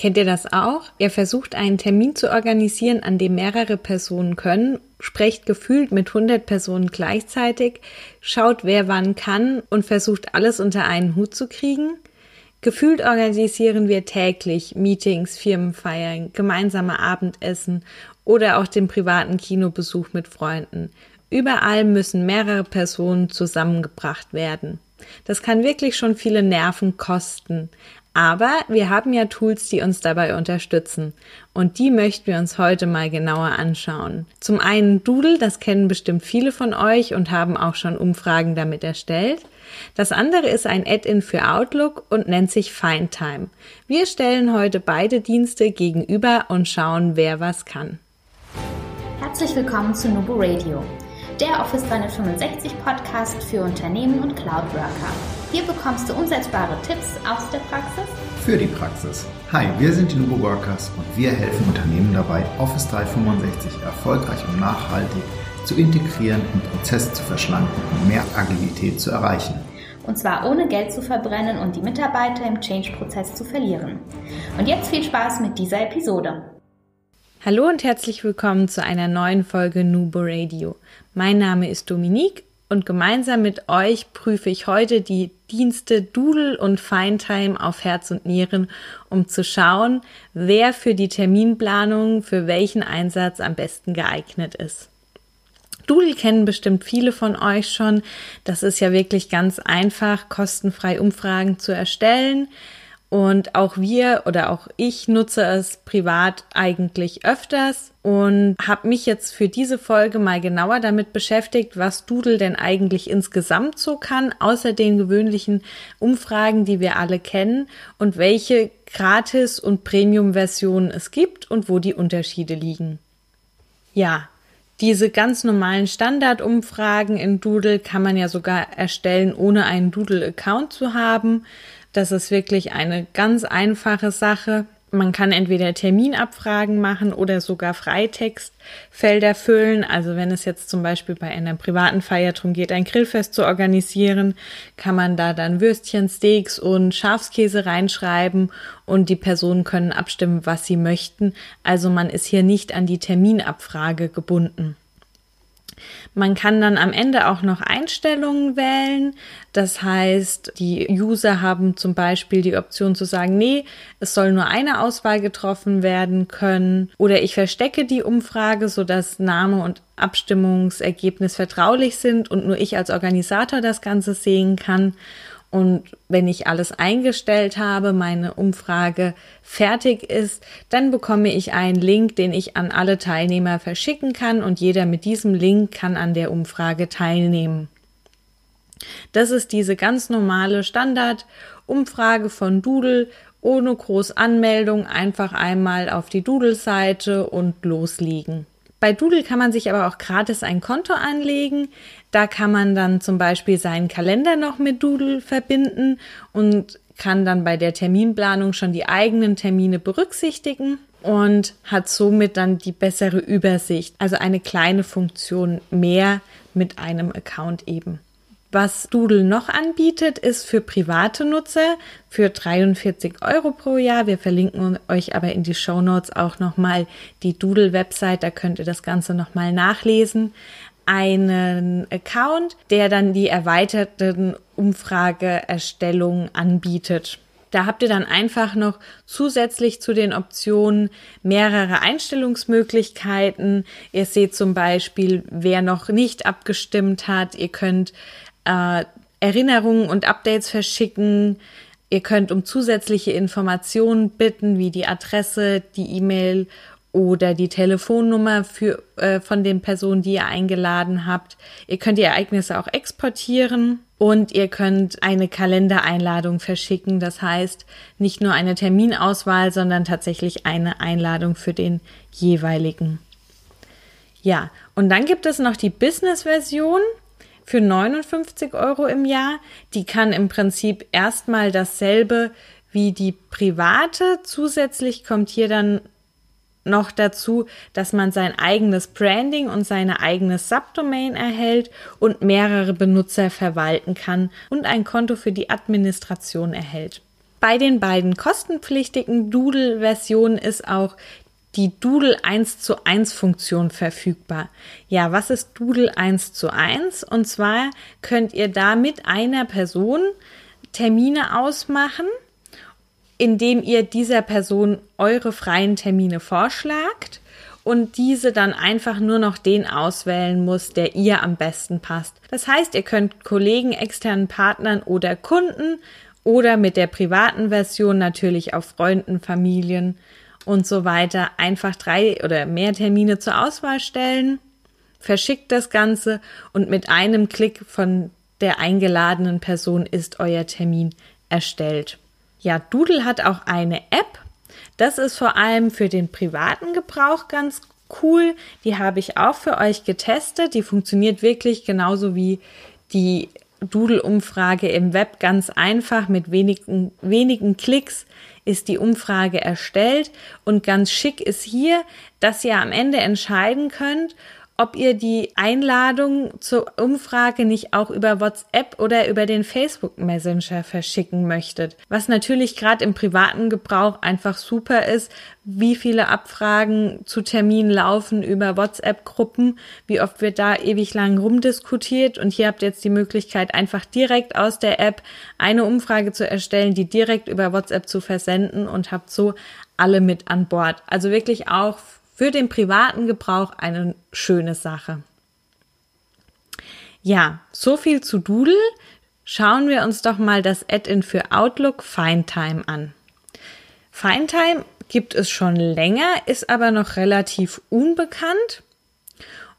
Kennt ihr das auch? Ihr versucht einen Termin zu organisieren, an dem mehrere Personen können, sprecht gefühlt mit 100 Personen gleichzeitig, schaut wer wann kann und versucht alles unter einen Hut zu kriegen? Gefühlt organisieren wir täglich Meetings, Firmenfeiern, gemeinsame Abendessen oder auch den privaten Kinobesuch mit Freunden. Überall müssen mehrere Personen zusammengebracht werden. Das kann wirklich schon viele Nerven kosten. Aber wir haben ja Tools, die uns dabei unterstützen. Und die möchten wir uns heute mal genauer anschauen. Zum einen Doodle, das kennen bestimmt viele von euch und haben auch schon Umfragen damit erstellt. Das andere ist ein Add-in für Outlook und nennt sich FindTime. Wir stellen heute beide Dienste gegenüber und schauen, wer was kann. Herzlich willkommen zu Nubo Radio der Office 365 Podcast für Unternehmen und Cloud Worker. Hier bekommst du umsetzbare Tipps aus der Praxis für die Praxis. Hi, wir sind die Nubo Workers und wir helfen Unternehmen dabei, Office 365 erfolgreich und nachhaltig zu integrieren und Prozesse zu verschlanken und mehr Agilität zu erreichen. Und zwar ohne Geld zu verbrennen und die Mitarbeiter im Change-Prozess zu verlieren. Und jetzt viel Spaß mit dieser Episode. Hallo und herzlich willkommen zu einer neuen Folge Nubo Radio. Mein Name ist Dominique und gemeinsam mit euch prüfe ich heute die Dienste Doodle und Findtime auf Herz und Nieren, um zu schauen, wer für die Terminplanung für welchen Einsatz am besten geeignet ist. Doodle kennen bestimmt viele von euch schon. Das ist ja wirklich ganz einfach, kostenfrei Umfragen zu erstellen. Und auch wir oder auch ich nutze es privat eigentlich öfters und habe mich jetzt für diese Folge mal genauer damit beschäftigt, was Doodle denn eigentlich insgesamt so kann, außer den gewöhnlichen Umfragen, die wir alle kennen und welche Gratis- und Premium-Versionen es gibt und wo die Unterschiede liegen. Ja, diese ganz normalen Standardumfragen in Doodle kann man ja sogar erstellen, ohne einen Doodle-Account zu haben. Das ist wirklich eine ganz einfache Sache. Man kann entweder Terminabfragen machen oder sogar Freitextfelder füllen. Also wenn es jetzt zum Beispiel bei einer privaten Feier darum geht, ein Grillfest zu organisieren, kann man da dann Würstchen, Steaks und Schafskäse reinschreiben und die Personen können abstimmen, was sie möchten. Also man ist hier nicht an die Terminabfrage gebunden. Man kann dann am Ende auch noch Einstellungen wählen. Das heißt, die User haben zum Beispiel die Option zu sagen, nee, es soll nur eine Auswahl getroffen werden können. Oder ich verstecke die Umfrage, sodass Name und Abstimmungsergebnis vertraulich sind und nur ich als Organisator das Ganze sehen kann. Und wenn ich alles eingestellt habe, meine Umfrage fertig ist, dann bekomme ich einen Link, den ich an alle Teilnehmer verschicken kann und jeder mit diesem Link kann an der Umfrage teilnehmen. Das ist diese ganz normale Standard-Umfrage von Doodle ohne groß Anmeldung, einfach einmal auf die Doodle-Seite und loslegen. Bei Doodle kann man sich aber auch gratis ein Konto anlegen. Da kann man dann zum Beispiel seinen Kalender noch mit Doodle verbinden und kann dann bei der Terminplanung schon die eigenen Termine berücksichtigen und hat somit dann die bessere Übersicht. Also eine kleine Funktion mehr mit einem Account eben. Was Doodle noch anbietet, ist für private Nutzer für 43 Euro pro Jahr. Wir verlinken euch aber in die Show Notes auch nochmal die Doodle-Website. Da könnt ihr das Ganze nochmal nachlesen. Einen Account, der dann die erweiterten Umfrageerstellungen anbietet. Da habt ihr dann einfach noch zusätzlich zu den Optionen mehrere Einstellungsmöglichkeiten. Ihr seht zum Beispiel, wer noch nicht abgestimmt hat. Ihr könnt äh, Erinnerungen und Updates verschicken. Ihr könnt um zusätzliche Informationen bitten, wie die Adresse, die E-Mail oder die Telefonnummer für, äh, von den Personen, die ihr eingeladen habt. Ihr könnt die Ereignisse auch exportieren und ihr könnt eine Kalendereinladung verschicken. Das heißt, nicht nur eine Terminauswahl, sondern tatsächlich eine Einladung für den jeweiligen. Ja, und dann gibt es noch die Business-Version für 59 Euro im Jahr. Die kann im Prinzip erstmal dasselbe wie die private. Zusätzlich kommt hier dann noch dazu, dass man sein eigenes Branding und seine eigene Subdomain erhält und mehrere Benutzer verwalten kann und ein Konto für die Administration erhält. Bei den beiden kostenpflichtigen Doodle-Versionen ist auch die Doodle 1 zu 1 Funktion verfügbar. Ja, was ist Doodle 1 zu 1? Und zwar könnt ihr da mit einer Person Termine ausmachen, indem ihr dieser Person eure freien Termine vorschlagt und diese dann einfach nur noch den auswählen muss, der ihr am besten passt. Das heißt, ihr könnt Kollegen, externen Partnern oder Kunden oder mit der privaten Version natürlich auch Freunden, Familien und so weiter einfach drei oder mehr Termine zur Auswahl stellen, verschickt das Ganze und mit einem Klick von der eingeladenen Person ist euer Termin erstellt. Ja, Doodle hat auch eine App. Das ist vor allem für den privaten Gebrauch ganz cool. Die habe ich auch für euch getestet. Die funktioniert wirklich genauso wie die Doodle-Umfrage im Web ganz einfach. Mit wenigen, wenigen Klicks ist die Umfrage erstellt. Und ganz schick ist hier, dass ihr am Ende entscheiden könnt, ob ihr die Einladung zur Umfrage nicht auch über WhatsApp oder über den Facebook Messenger verschicken möchtet. Was natürlich gerade im privaten Gebrauch einfach super ist, wie viele Abfragen zu Terminen laufen über WhatsApp-Gruppen, wie oft wird da ewig lang rumdiskutiert und hier habt ihr jetzt die Möglichkeit, einfach direkt aus der App eine Umfrage zu erstellen, die direkt über WhatsApp zu versenden und habt so alle mit an Bord. Also wirklich auch für den privaten Gebrauch eine schöne Sache. Ja, so viel zu Doodle. Schauen wir uns doch mal das Add-in für Outlook FindTime an. FindTime gibt es schon länger, ist aber noch relativ unbekannt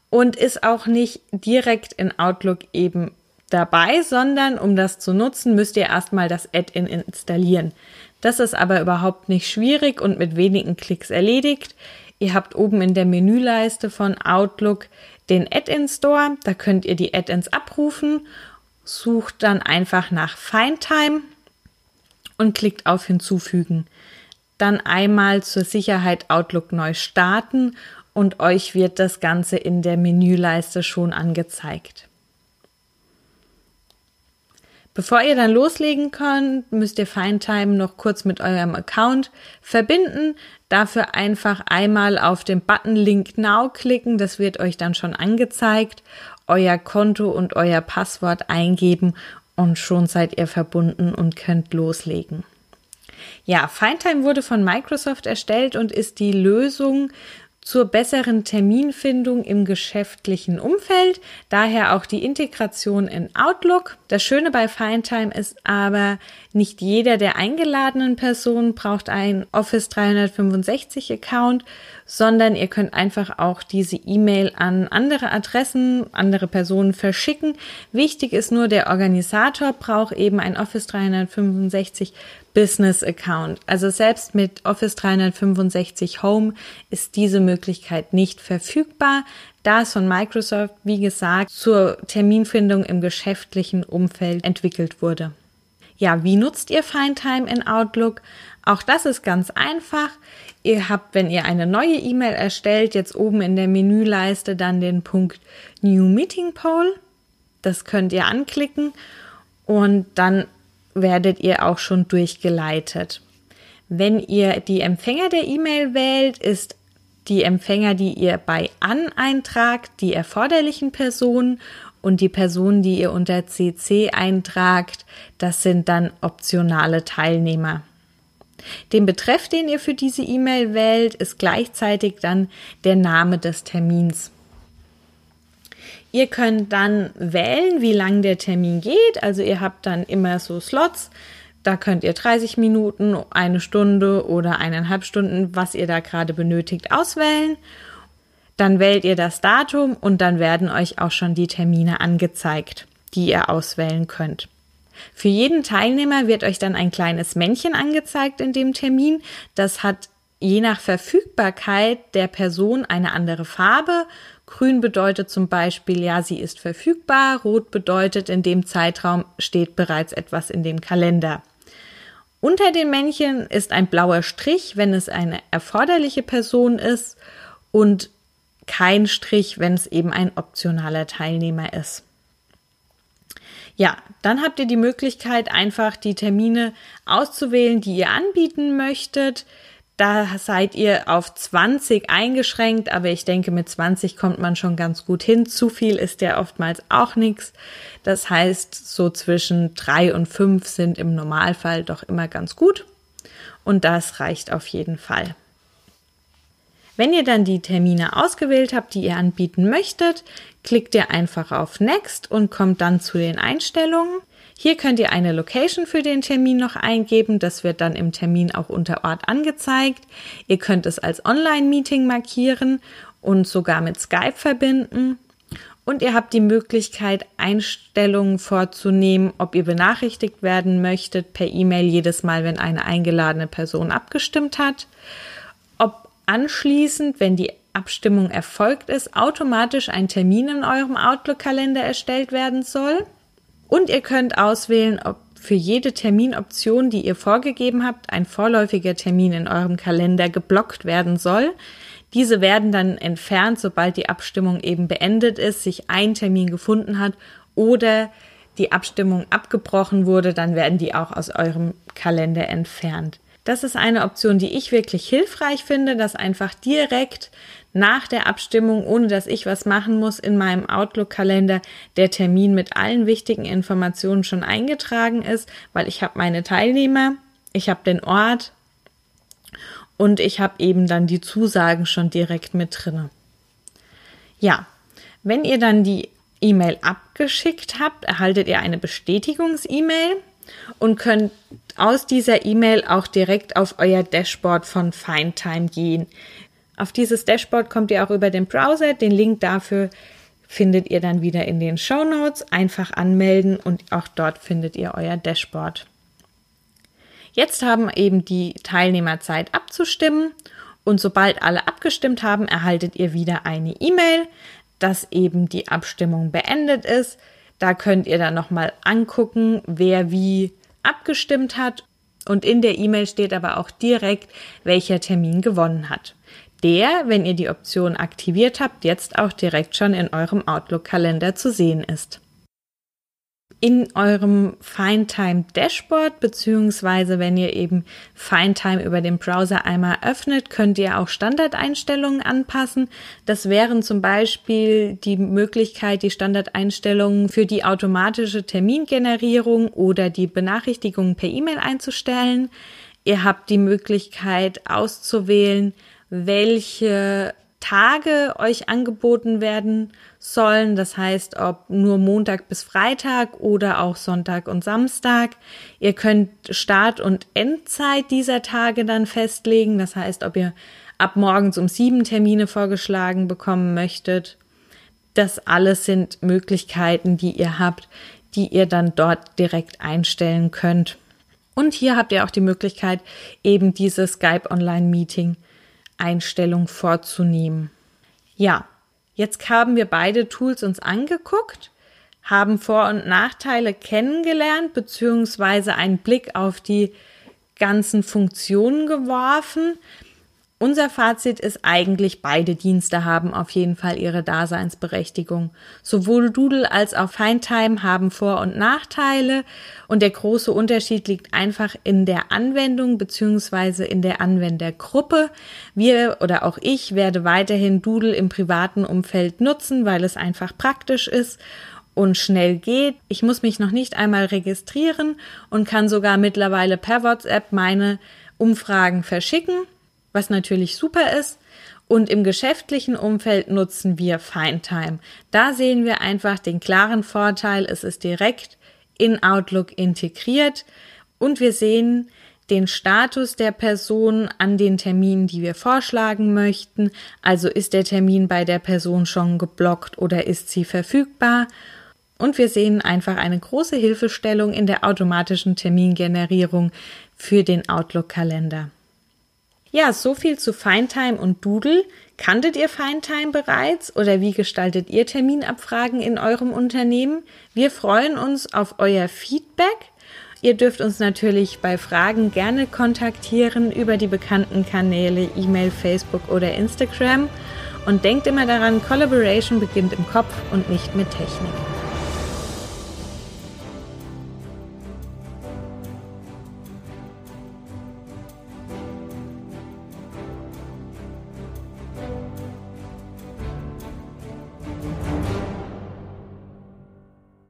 und ist auch nicht direkt in Outlook eben dabei, sondern um das zu nutzen, müsst ihr erstmal das Add-in installieren. Das ist aber überhaupt nicht schwierig und mit wenigen Klicks erledigt. Ihr habt oben in der Menüleiste von Outlook den Add-in Store. Da könnt ihr die Add-ins abrufen. Sucht dann einfach nach FindTime und klickt auf Hinzufügen. Dann einmal zur Sicherheit Outlook neu starten und euch wird das Ganze in der Menüleiste schon angezeigt. Bevor ihr dann loslegen könnt, müsst ihr FindTime noch kurz mit eurem Account verbinden. Dafür einfach einmal auf den Button Link Now klicken. Das wird euch dann schon angezeigt. Euer Konto und euer Passwort eingeben und schon seid ihr verbunden und könnt loslegen. Ja, FindTime wurde von Microsoft erstellt und ist die Lösung zur besseren Terminfindung im geschäftlichen Umfeld, daher auch die Integration in Outlook. Das Schöne bei FindTime ist aber, nicht jeder der eingeladenen Personen braucht einen Office 365 Account, sondern ihr könnt einfach auch diese E-Mail an andere Adressen, andere Personen verschicken. Wichtig ist nur, der Organisator braucht eben ein Office 365 Business Account. Also selbst mit Office 365 Home ist diese Möglichkeit nicht verfügbar, da es von Microsoft, wie gesagt, zur Terminfindung im geschäftlichen Umfeld entwickelt wurde. Ja, wie nutzt ihr FindTime in Outlook? Auch das ist ganz einfach. Ihr habt, wenn ihr eine neue E-Mail erstellt, jetzt oben in der Menüleiste dann den Punkt New Meeting Poll. Das könnt ihr anklicken und dann werdet ihr auch schon durchgeleitet. Wenn ihr die Empfänger der E-Mail wählt, ist die Empfänger, die ihr bei an eintragt, die erforderlichen Personen und die Personen, die ihr unter CC eintragt, das sind dann optionale Teilnehmer. Den Betreff, den ihr für diese E-Mail wählt, ist gleichzeitig dann der Name des Termins. Ihr könnt dann wählen, wie lang der Termin geht. Also ihr habt dann immer so Slots. Da könnt ihr 30 Minuten, eine Stunde oder eineinhalb Stunden, was ihr da gerade benötigt, auswählen. Dann wählt ihr das Datum und dann werden euch auch schon die Termine angezeigt, die ihr auswählen könnt. Für jeden Teilnehmer wird euch dann ein kleines Männchen angezeigt in dem Termin. Das hat je nach Verfügbarkeit der Person eine andere Farbe. Grün bedeutet zum Beispiel, ja, sie ist verfügbar. Rot bedeutet, in dem Zeitraum steht bereits etwas in dem Kalender. Unter den Männchen ist ein blauer Strich, wenn es eine erforderliche Person ist und kein Strich, wenn es eben ein optionaler Teilnehmer ist. Ja, dann habt ihr die Möglichkeit, einfach die Termine auszuwählen, die ihr anbieten möchtet. Da seid ihr auf 20 eingeschränkt, aber ich denke, mit 20 kommt man schon ganz gut hin. Zu viel ist ja oftmals auch nichts. Das heißt, so zwischen drei und fünf sind im Normalfall doch immer ganz gut. Und das reicht auf jeden Fall. Wenn ihr dann die Termine ausgewählt habt, die ihr anbieten möchtet, klickt ihr einfach auf Next und kommt dann zu den Einstellungen. Hier könnt ihr eine Location für den Termin noch eingeben. Das wird dann im Termin auch unter Ort angezeigt. Ihr könnt es als Online-Meeting markieren und sogar mit Skype verbinden. Und ihr habt die Möglichkeit, Einstellungen vorzunehmen, ob ihr benachrichtigt werden möchtet per E-Mail jedes Mal, wenn eine eingeladene Person abgestimmt hat. Ob anschließend, wenn die Abstimmung erfolgt ist, automatisch ein Termin in eurem Outlook-Kalender erstellt werden soll. Und ihr könnt auswählen, ob für jede Terminoption, die ihr vorgegeben habt, ein vorläufiger Termin in eurem Kalender geblockt werden soll. Diese werden dann entfernt, sobald die Abstimmung eben beendet ist, sich ein Termin gefunden hat oder die Abstimmung abgebrochen wurde, dann werden die auch aus eurem Kalender entfernt. Das ist eine Option, die ich wirklich hilfreich finde, dass einfach direkt nach der Abstimmung, ohne dass ich was machen muss, in meinem Outlook-Kalender der Termin mit allen wichtigen Informationen schon eingetragen ist, weil ich habe meine Teilnehmer, ich habe den Ort und ich habe eben dann die Zusagen schon direkt mit drinne. Ja, wenn ihr dann die E-Mail abgeschickt habt, erhaltet ihr eine Bestätigungs-E-Mail und könnt aus dieser E-Mail auch direkt auf euer Dashboard von FindTime gehen. Auf dieses Dashboard kommt ihr auch über den Browser. Den Link dafür findet ihr dann wieder in den Show Notes. Einfach anmelden und auch dort findet ihr euer Dashboard. Jetzt haben eben die Teilnehmer Zeit abzustimmen und sobald alle abgestimmt haben, erhaltet ihr wieder eine E-Mail, dass eben die Abstimmung beendet ist. Da könnt ihr dann nochmal angucken, wer wie abgestimmt hat. Und in der E-Mail steht aber auch direkt, welcher Termin gewonnen hat der, wenn ihr die Option aktiviert habt, jetzt auch direkt schon in eurem Outlook-Kalender zu sehen ist. In eurem FindTime Dashboard, beziehungsweise wenn ihr eben FindTime über den Browser einmal öffnet, könnt ihr auch Standardeinstellungen anpassen. Das wären zum Beispiel die Möglichkeit, die Standardeinstellungen für die automatische Termingenerierung oder die Benachrichtigungen per E-Mail einzustellen. Ihr habt die Möglichkeit auszuwählen, welche Tage euch angeboten werden sollen. Das heißt, ob nur Montag bis Freitag oder auch Sonntag und Samstag. Ihr könnt Start- und Endzeit dieser Tage dann festlegen. Das heißt, ob ihr ab morgens um sieben Termine vorgeschlagen bekommen möchtet. Das alles sind Möglichkeiten, die ihr habt, die ihr dann dort direkt einstellen könnt. Und hier habt ihr auch die Möglichkeit, eben dieses Skype Online Meeting Einstellung vorzunehmen. Ja, jetzt haben wir beide Tools uns angeguckt, haben Vor- und Nachteile kennengelernt, beziehungsweise einen Blick auf die ganzen Funktionen geworfen. Unser Fazit ist eigentlich, beide Dienste haben auf jeden Fall ihre Daseinsberechtigung. Sowohl Doodle als auch Findtime haben Vor- und Nachteile und der große Unterschied liegt einfach in der Anwendung beziehungsweise in der Anwendergruppe. Wir oder auch ich werde weiterhin Doodle im privaten Umfeld nutzen, weil es einfach praktisch ist und schnell geht. Ich muss mich noch nicht einmal registrieren und kann sogar mittlerweile per WhatsApp meine Umfragen verschicken was natürlich super ist. Und im geschäftlichen Umfeld nutzen wir Findtime. Da sehen wir einfach den klaren Vorteil, es ist direkt in Outlook integriert und wir sehen den Status der Person an den Terminen, die wir vorschlagen möchten. Also ist der Termin bei der Person schon geblockt oder ist sie verfügbar? Und wir sehen einfach eine große Hilfestellung in der automatischen Termingenerierung für den Outlook-Kalender. Ja, so viel zu Findtime und Doodle. Kanntet ihr Findtime bereits oder wie gestaltet ihr Terminabfragen in eurem Unternehmen? Wir freuen uns auf euer Feedback. Ihr dürft uns natürlich bei Fragen gerne kontaktieren über die bekannten Kanäle E-Mail, Facebook oder Instagram. Und denkt immer daran, Collaboration beginnt im Kopf und nicht mit Technik.